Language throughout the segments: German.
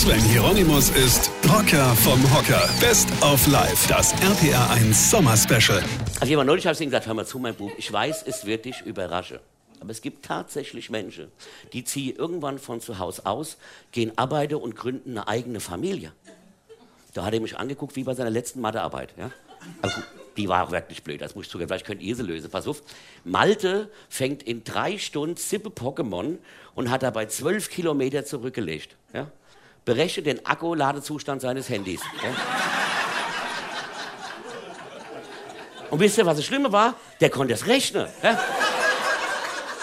Sven Hieronymus ist Rocker vom Hocker. Best of Life, das RPR1 Sommer Special. Also jemand neulich habe ich gesagt, hör mal zu, mein Bub, ich weiß, es wird dich überraschen. Aber es gibt tatsächlich Menschen, die ziehen irgendwann von zu Hause aus, gehen arbeiten und gründen eine eigene Familie. Da hat er mich angeguckt wie bei seiner letzten Mathearbeit. Ja? Aber gut, die war auch wirklich blöd, das muss ich zugeben. Vielleicht könnt ihr sie lösen. Pass auf. Malte fängt in drei Stunden Sippe Pokémon und hat dabei zwölf Kilometer zurückgelegt. Ja? Berechne den Akkuladezustand seines Handys. Ja? Und wisst ihr, was das Schlimme war? Der konnte es rechnen. Ja?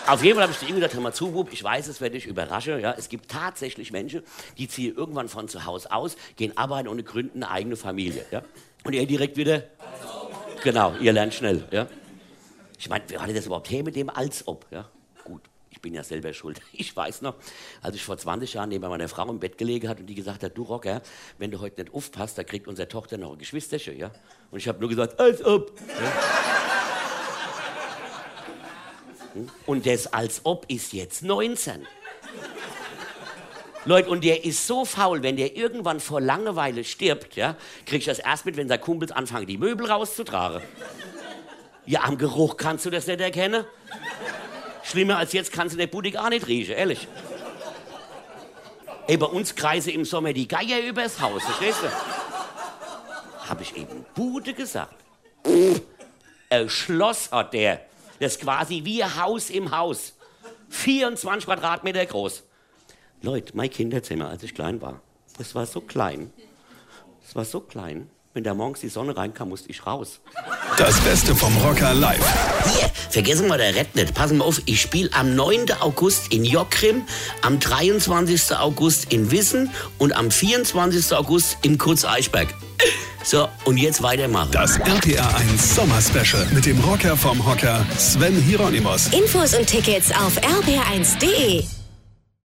Auf jeden Fall habe ich zu ihm gesagt, hör mal zu, Bub, ich weiß, es werde dich überraschen. Ja? Es gibt tatsächlich Menschen, die ziehen irgendwann von zu Hause aus, gehen arbeiten und gründen eine eigene Familie. Ja? Und er direkt wieder, genau, ihr lernt schnell. Ja? Ich meine, wer hatte das überhaupt her mit dem als ob? Ja? Ich bin ja selber schuld. Ich weiß noch, als ich vor 20 Jahren neben meiner Frau im Bett gelegen hat und die gesagt hat, du Rocker, wenn du heute nicht aufpasst, da kriegt unsere Tochter noch ein Geschwisterchen. Ja? Und ich habe nur gesagt, als ob. Ja? Und das als ob ist jetzt 19. Leute, und der ist so faul, wenn der irgendwann vor Langeweile stirbt, ja, krieg ich das erst mit, wenn seine Kumpels anfangen, die Möbel rauszutragen. Ja, am Geruch kannst du das nicht erkennen. Schlimmer als jetzt kannst du der Budig auch nicht riechen, ehrlich. Ey, bei uns kreise im Sommer die Geier übers Haus, verstehst du? Hab ich eben Bude gesagt. Pff, ein Schloss hat der. Das ist quasi wie ein Haus im Haus. 24 Quadratmeter groß. Leute, mein Kinderzimmer, als ich klein war, das war so klein. Das war so klein. Wenn da morgens die Sonne reinkam, musste ich raus. Das Beste vom Rocker live. Vergessen wir der Red nicht. Passen wir auf, ich spiele am 9. August in Jockrim, am 23. August in Wissen und am 24. August im Kurz-Eichberg. So, und jetzt weitermachen. Das RPR1 Sommer Special mit dem Rocker vom Hocker Sven Hieronymus. Infos und Tickets auf rb1.de.